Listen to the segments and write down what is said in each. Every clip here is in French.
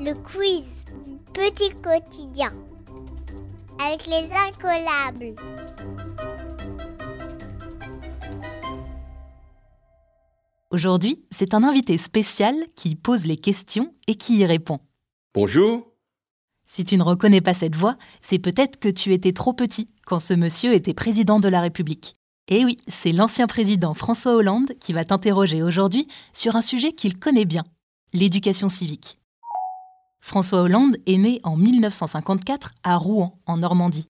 Le quiz Petit quotidien avec les incollables. Aujourd'hui, c'est un invité spécial qui pose les questions et qui y répond. Bonjour. Si tu ne reconnais pas cette voix, c'est peut-être que tu étais trop petit quand ce monsieur était président de la République. Et oui, c'est l'ancien président François Hollande qui va t'interroger aujourd'hui sur un sujet qu'il connaît bien, l'éducation civique. François Hollande est né en 1954 à Rouen, en Normandie.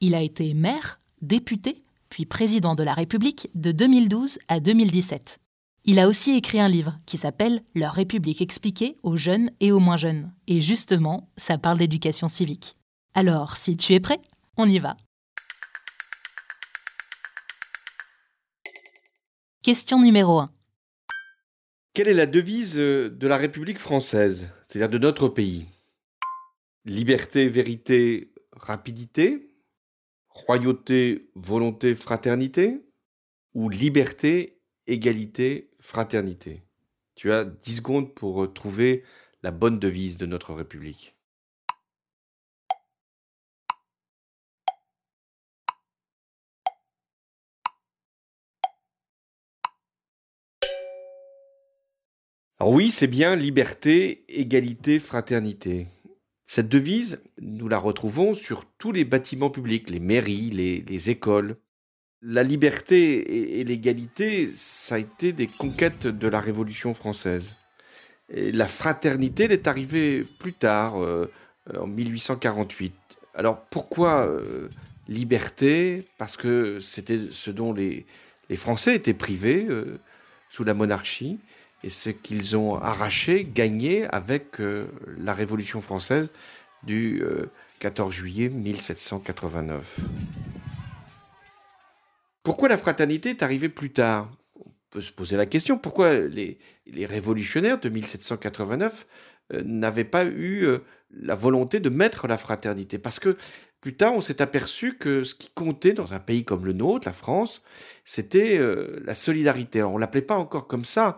Il a été maire, député, puis président de la République de 2012 à 2017. Il a aussi écrit un livre qui s'appelle Leur République expliquée aux jeunes et aux moins jeunes. Et justement, ça parle d'éducation civique. Alors, si tu es prêt, on y va. Question numéro 1. Quelle est la devise euh, de la République française, c'est-à-dire de notre pays Liberté, vérité, rapidité Royauté, volonté, fraternité Ou liberté, égalité, fraternité Tu as 10 secondes pour euh, trouver la bonne devise de notre République. Alors oui, c'est bien liberté, égalité, fraternité. Cette devise, nous la retrouvons sur tous les bâtiments publics, les mairies, les, écoles. La liberté et, l'égalité, ça a été des conquêtes de la Révolution française. La fraternité, elle est arrivée plus tard, euh, en 1848. Alors pourquoi euh, liberté? Parce que c'était ce dont les, Français étaient privés euh, sous la monarchie et ce qu'ils ont arraché, gagné avec euh, la Révolution française du 14 euh, juillet 1789. Pourquoi la fraternité est arrivée plus tard? On peut se poser la question, pourquoi les, révolutionnaires de 1789 euh, n'avaient pas eu la volonté de mettre la fraternité? Parce que plus tard, on s'est aperçu que ce qui comptait dans un pays comme le nôtre, la France, c'était la solidarité. on ne l'appelait pas encore comme ça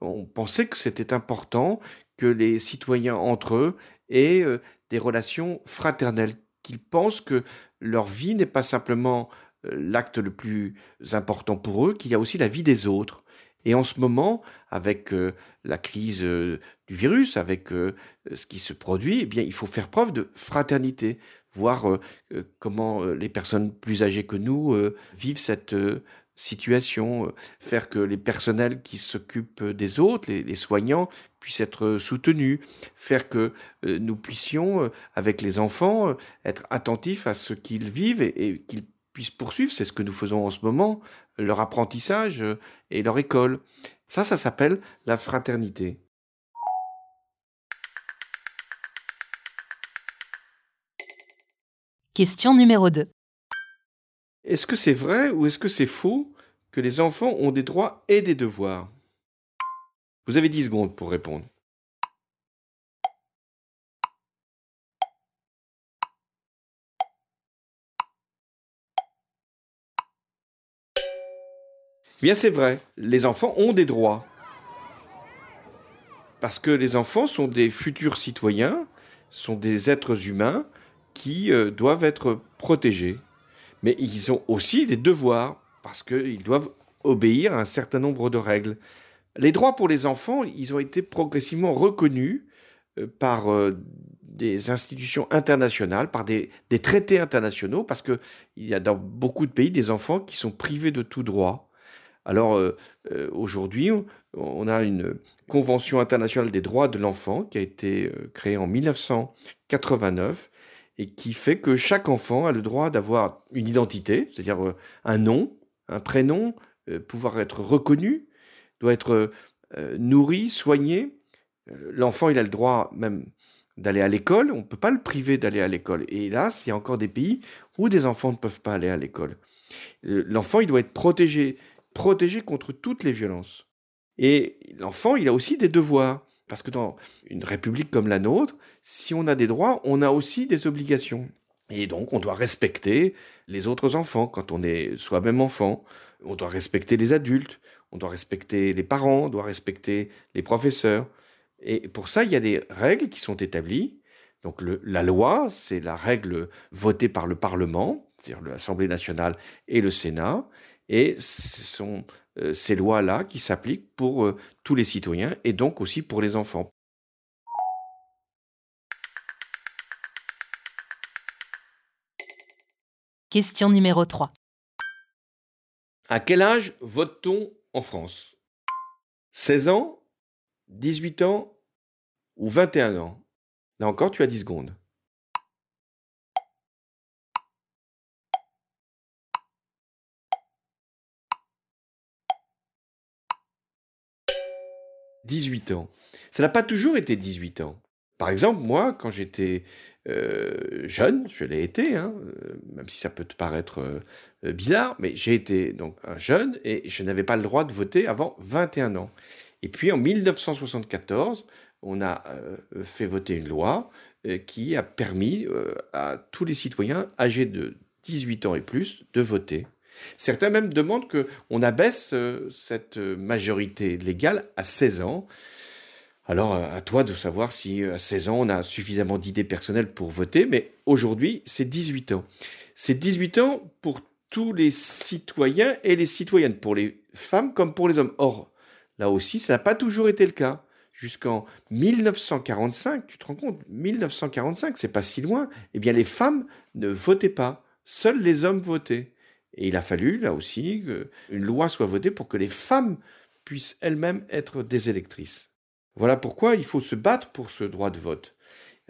on pensait que c'était important que les citoyens entre eux aient euh, des relations fraternelles, qu'ils pensent que leur vie n'est pas simplement euh, l'acte le plus important pour eux, qu'il y a aussi la vie des autres. Et en ce moment, avec euh, la crise du virus, avec ce qui se produit, eh bien, il faut faire preuve de fraternité, voir comment les personnes plus âgées que nous vivent cette situation, euh, faire que les personnels qui s'occupent des autres, les, soignants, puissent être soutenus, faire que euh, nous puissions, euh, avec les enfants, être attentifs à ce qu'ils vivent et, qu'ils puissent poursuivre, c'est ce que nous faisons en ce moment, leur apprentissage et leur école. Ça, ça s'appelle la fraternité. Question numéro 2. Est-ce que c'est vrai ou est-ce que c'est faux que les enfants ont des droits et des devoirs? Vous avez 10 secondes pour répondre. Bien c'est vrai, les enfants ont des droits. Parce que les enfants sont des futurs citoyens, sont des êtres humains qui euh, doivent être protégés mais ils ont aussi des devoirs, parce qu'ils doivent obéir à un certain nombre de règles. Les droits pour les enfants, ils ont été progressivement reconnus euh, par euh, des institutions internationales, par des, traités internationaux, parce qu'il y a dans beaucoup de pays des enfants qui sont privés de tout droit. Alors euh, aujourd'hui, on a une Convention internationale des droits de l'enfant qui a été créée en 1989 et qui fait que chaque enfant a le droit d'avoir une identité, c'est-à-dire euh, un nom, un prénom, euh, pouvoir être reconnu, doit être euh, nourri, soigné. L'enfant, il a le droit même d'aller à l'école, on ne peut pas le priver d'aller à l'école. Et là, il y a encore des pays où des enfants ne peuvent pas aller à l'école. L'enfant, il doit être protégé, protégé contre toutes les violences. Et l'enfant, il a aussi des devoirs. Parce que dans une république comme la nôtre, si on a des droits, on a aussi des obligations. Et donc, on doit respecter les autres enfants quand on est soi-même enfant. On doit respecter les adultes, on doit respecter les parents, on doit respecter les professeurs. Et pour ça, il y a des règles qui sont établies. Donc la loi, c'est la règle votée par le Parlement, c'est-à-dire l'Assemblée nationale et le Sénat. Et ce sont ces lois-là qui s'appliquent pour euh, tous les citoyens et donc aussi pour les enfants. Question numéro 3. À quel âge vote-t-on en France? 16 ans 18 ans ou 21 ans? Là encore, tu as 10 secondes. « 18 ans. Ça n'a pas toujours été 18 ans. Par exemple, moi, quand j'étais euh, jeune, je l'ai été, hein, euh, même si ça peut te paraître euh, bizarre, mais j'ai été donc un jeune et je n'avais pas le droit de voter avant 21 ans. Et puis en 1974, on a fait voter une loi qui a permis à tous les citoyens âgés de 18 ans et plus de voter. Certains même demandent qu'on abaisse cette majorité légale à 16 ans. Alors, euh, à toi de savoir si euh, à 16 ans, on a suffisamment d'idées personnelles pour voter, mais aujourd'hui, c'est 18 ans. C'est 18 ans pour tous les citoyens et les citoyennes, pour les femmes comme pour les hommes. Or, là aussi, ça n'a pas toujours été le cas. Jusqu'en 1945, tu te rends compte, 1945, c'est pas si loin, eh bien les femmes ne votaient pas, seuls les hommes votaient. Et il a fallu, là aussi, qu'une loi soit votée pour que les femmes puissent elles-mêmes être des électrices. Voilà pourquoi il faut se battre pour ce droit de vote.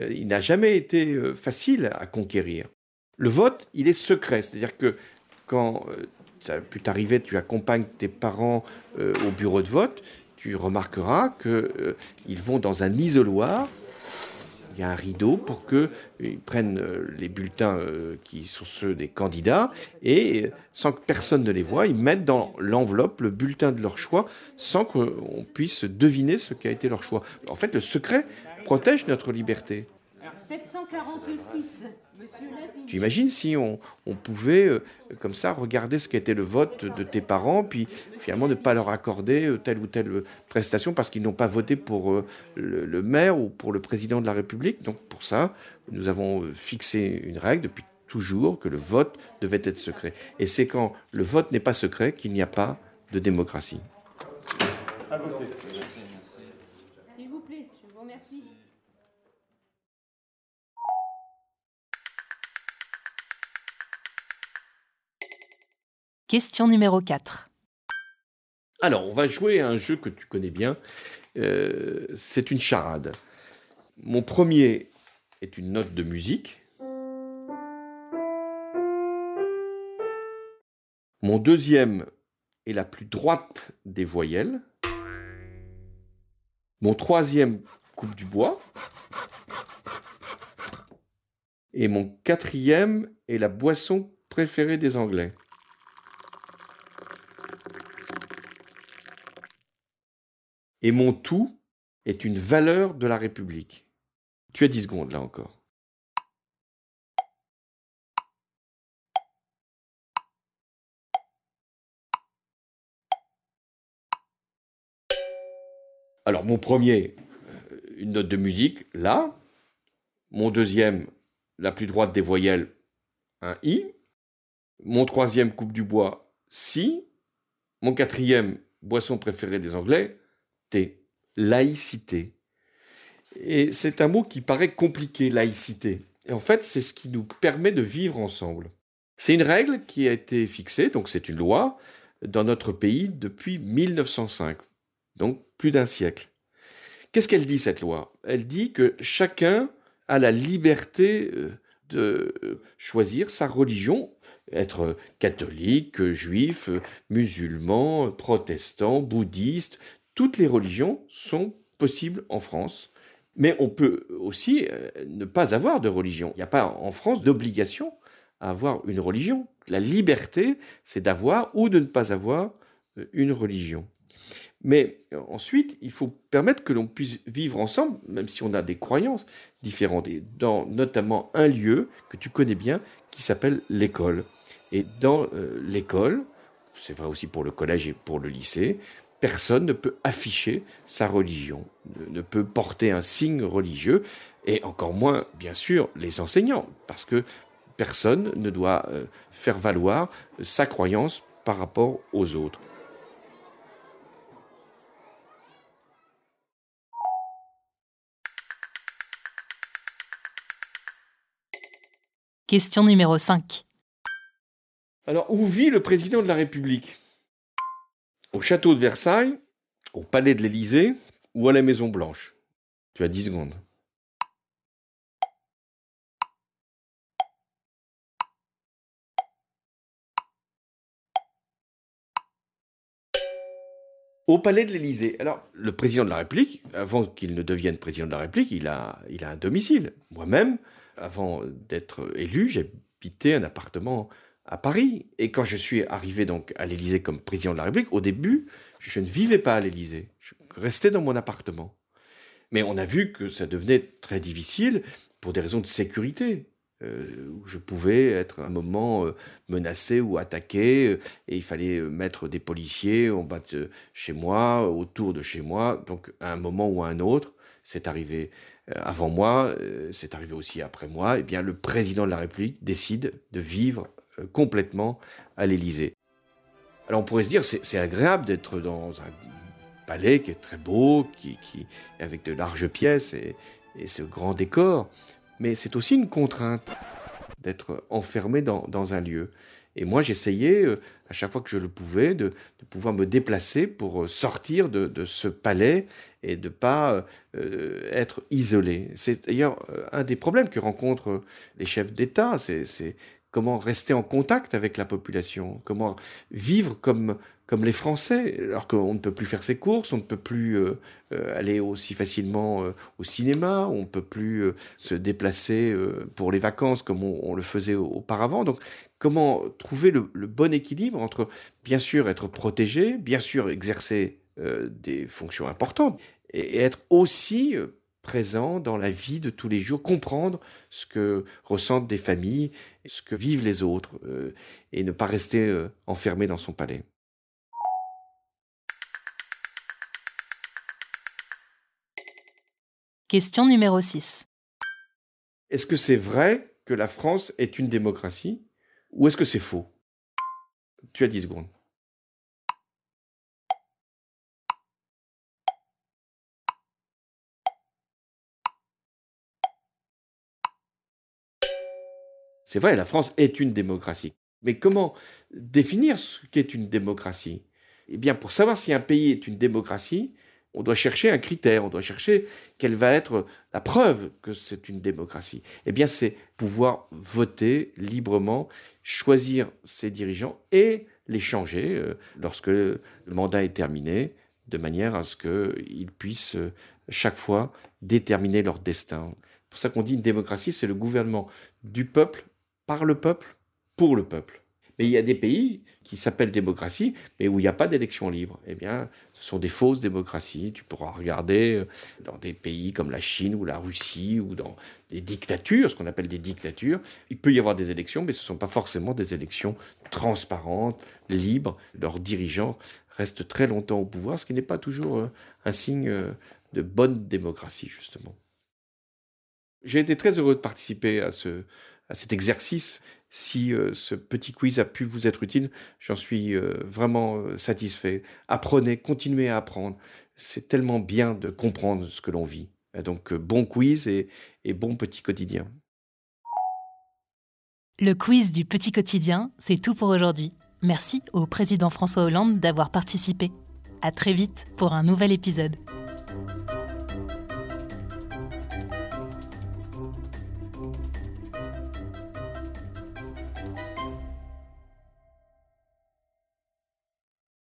Euh, il n'a jamais été euh, facile à conquérir. Le vote, il est secret, c'est-à-dire que quand euh, ça a pu t'arriver, tu accompagnes tes parents au bureau de vote, tu remarqueras qu'ils vont dans un isoloir y a un rideau pour qu'ils prennent euh, les bulletins euh, qui sont ceux des candidats et euh, sans que personne ne les voie, ils mettent dans l'enveloppe le bulletin de leur choix sans qu'on puisse deviner ce qu'a été leur choix. En fait, le secret protège notre liberté. Alors 746. Tu imagines si on, pouvait, euh, comme ça, regarder ce qu'était le vote de tes parents, puis finalement ne pas leur accorder euh, telle ou telle prestation parce qu'ils n'ont pas voté pour euh, le, maire ou pour le président de la République. Donc pour ça, nous avons fixé une règle depuis toujours que le vote devait être secret. Et c'est quand le vote n'est pas secret qu'il n'y a pas de démocratie. S'il vous plaît, je vous remercie. Question numéro 4. Alors, on va jouer à un jeu que tu connais bien. Euh, c'est une charade. Mon premier est une note de musique. Mon deuxième est la plus droite des voyelles. Mon troisième coupe du bois. Et mon quatrième est la boisson préférée des Anglais. Et mon tout est une valeur de la République. Tu as 10 secondes là encore. Alors mon premier, euh, une note de musique, là. Mon deuxième, la plus droite des voyelles, un I. Mon troisième, coupe du bois, si. Mon quatrième, boisson préférée des Anglais, laïcité. Et c'est un mot qui paraît compliqué, laïcité. Et en fait, c'est ce qui nous permet de vivre ensemble. C'est une règle qui a été fixée, donc c'est une loi, dans notre pays depuis 1905, donc plus d'un siècle. Qu'est-ce qu'elle dit, cette loi? Elle dit que chacun a la liberté euh, de choisir sa religion, être catholique, juif, musulman, protestant, bouddhiste, toutes les religions sont possibles en France. Mais on peut aussi euh, ne pas avoir de religion. Il n'y a pas en France d'obligation à avoir une religion. La liberté, c'est d'avoir ou de ne pas avoir euh, une religion. Mais euh, ensuite, il faut permettre que l'on puisse vivre ensemble, même si on a des croyances différentes, et dans notamment un lieu que tu connais bien qui s'appelle l'école. Et dans l'école, c'est vrai aussi pour le collège et pour le lycée, personne ne peut afficher sa religion, ne peut porter un signe religieux, et encore moins, bien sûr, les enseignants, parce que personne ne doit euh, faire valoir sa croyance par rapport aux autres. Question numéro 5. Alors, où vit le président de la République? Au château de Versailles, au palais de l'Élysée ou à la Maison Blanche Tu as 10 secondes. Au palais de l'Élysée. Alors, le président de la République, avant qu'il ne devienne président de la République, il a, il a un domicile. Moi-même, avant d'être élu, j'habitais un appartement à Paris. Et quand je suis arrivé donc à l'Élysée comme président de la République, au début, je ne vivais pas à l'Élysée. Je restais dans mon appartement. Mais on a vu que ça devenait très difficile pour des raisons de sécurité. Euh, je pouvais être un moment euh, menacé ou attaqué, euh, et il fallait mettre des policiers en bas de chez moi, autour de chez moi. Donc, à un moment ou à un autre, c'est arrivé avant moi, c'est arrivé aussi après moi, eh bien le président de la République décide de vivre complètement à l'Élysée. Alors on pourrait se dire c'est agréable d'être dans un palais qui est très beau, qui, avec de larges pièces et, ce grand décor, mais c'est aussi une contrainte d'être enfermé dans, un lieu. Et moi, j'essayais, euh, à chaque fois que je le pouvais, de, pouvoir me déplacer pour euh, sortir de, ce palais et de ne pas euh, être isolé. C'est d'ailleurs un des problèmes que rencontrent les chefs d'État, comment rester en contact avec la population, comment vivre comme, comme les Français, alors qu'on ne peut plus faire ses courses, on ne peut plus euh, euh, aller aussi facilement euh, au cinéma, on ne peut plus se déplacer pour les vacances comme on, le faisait auparavant. Donc comment trouver le, le, bon équilibre entre, bien sûr, être protégé, bien sûr, exercer des fonctions importantes, et être aussi présent dans la vie de tous les jours, comprendre ce que ressentent des familles, ce que vivent les autres, euh, et ne pas rester euh, enfermé dans son palais. Question numéro 6. Est-ce que c'est vrai que la France est une démocratie ou est-ce que c'est faux? Tu as 10 secondes. C'est vrai, la France est une démocratie. Mais comment définir ce qu'est une démocratie? Eh bien, pour savoir si un pays est une démocratie, on doit chercher un critère, on doit chercher quelle va être la preuve que c'est une démocratie. Eh bien, c'est pouvoir voter librement, choisir ses dirigeants et les changer euh, lorsque le mandat est terminé, de manière à ce qu'ils puissent euh, chaque fois déterminer leur destin. C'est pour ça qu'on dit une démocratie, c'est le gouvernement du peuple par le peuple, pour le peuple. Mais il y a des pays qui s'appellent démocratie, mais où il n'y a pas d'élection libre. Eh bien, ce sont des fausses démocraties. Tu pourras regarder euh, dans des pays comme la Chine ou la Russie ou dans des dictatures, ce qu'on appelle des dictatures. Il peut y avoir des élections, mais ce ne sont pas forcément des élections transparentes, libres. Leurs dirigeants restent très longtemps au pouvoir, ce qui n'est pas toujours euh, un signe euh, de bonne démocratie, justement. J'ai été très heureux de participer à ce, à cet exercice. Si euh, ce petit quiz a pu vous être utile, j'en suis euh, vraiment euh, satisfait. Apprenez, continuez à apprendre. C'est tellement bien de comprendre ce que l'on vit. donc bon quiz et, et bon petit quotidien. Le quiz du petit quotidien, c'est tout pour aujourd'hui. Merci au président François Hollande d'avoir participé. À très vite pour un nouvel épisode.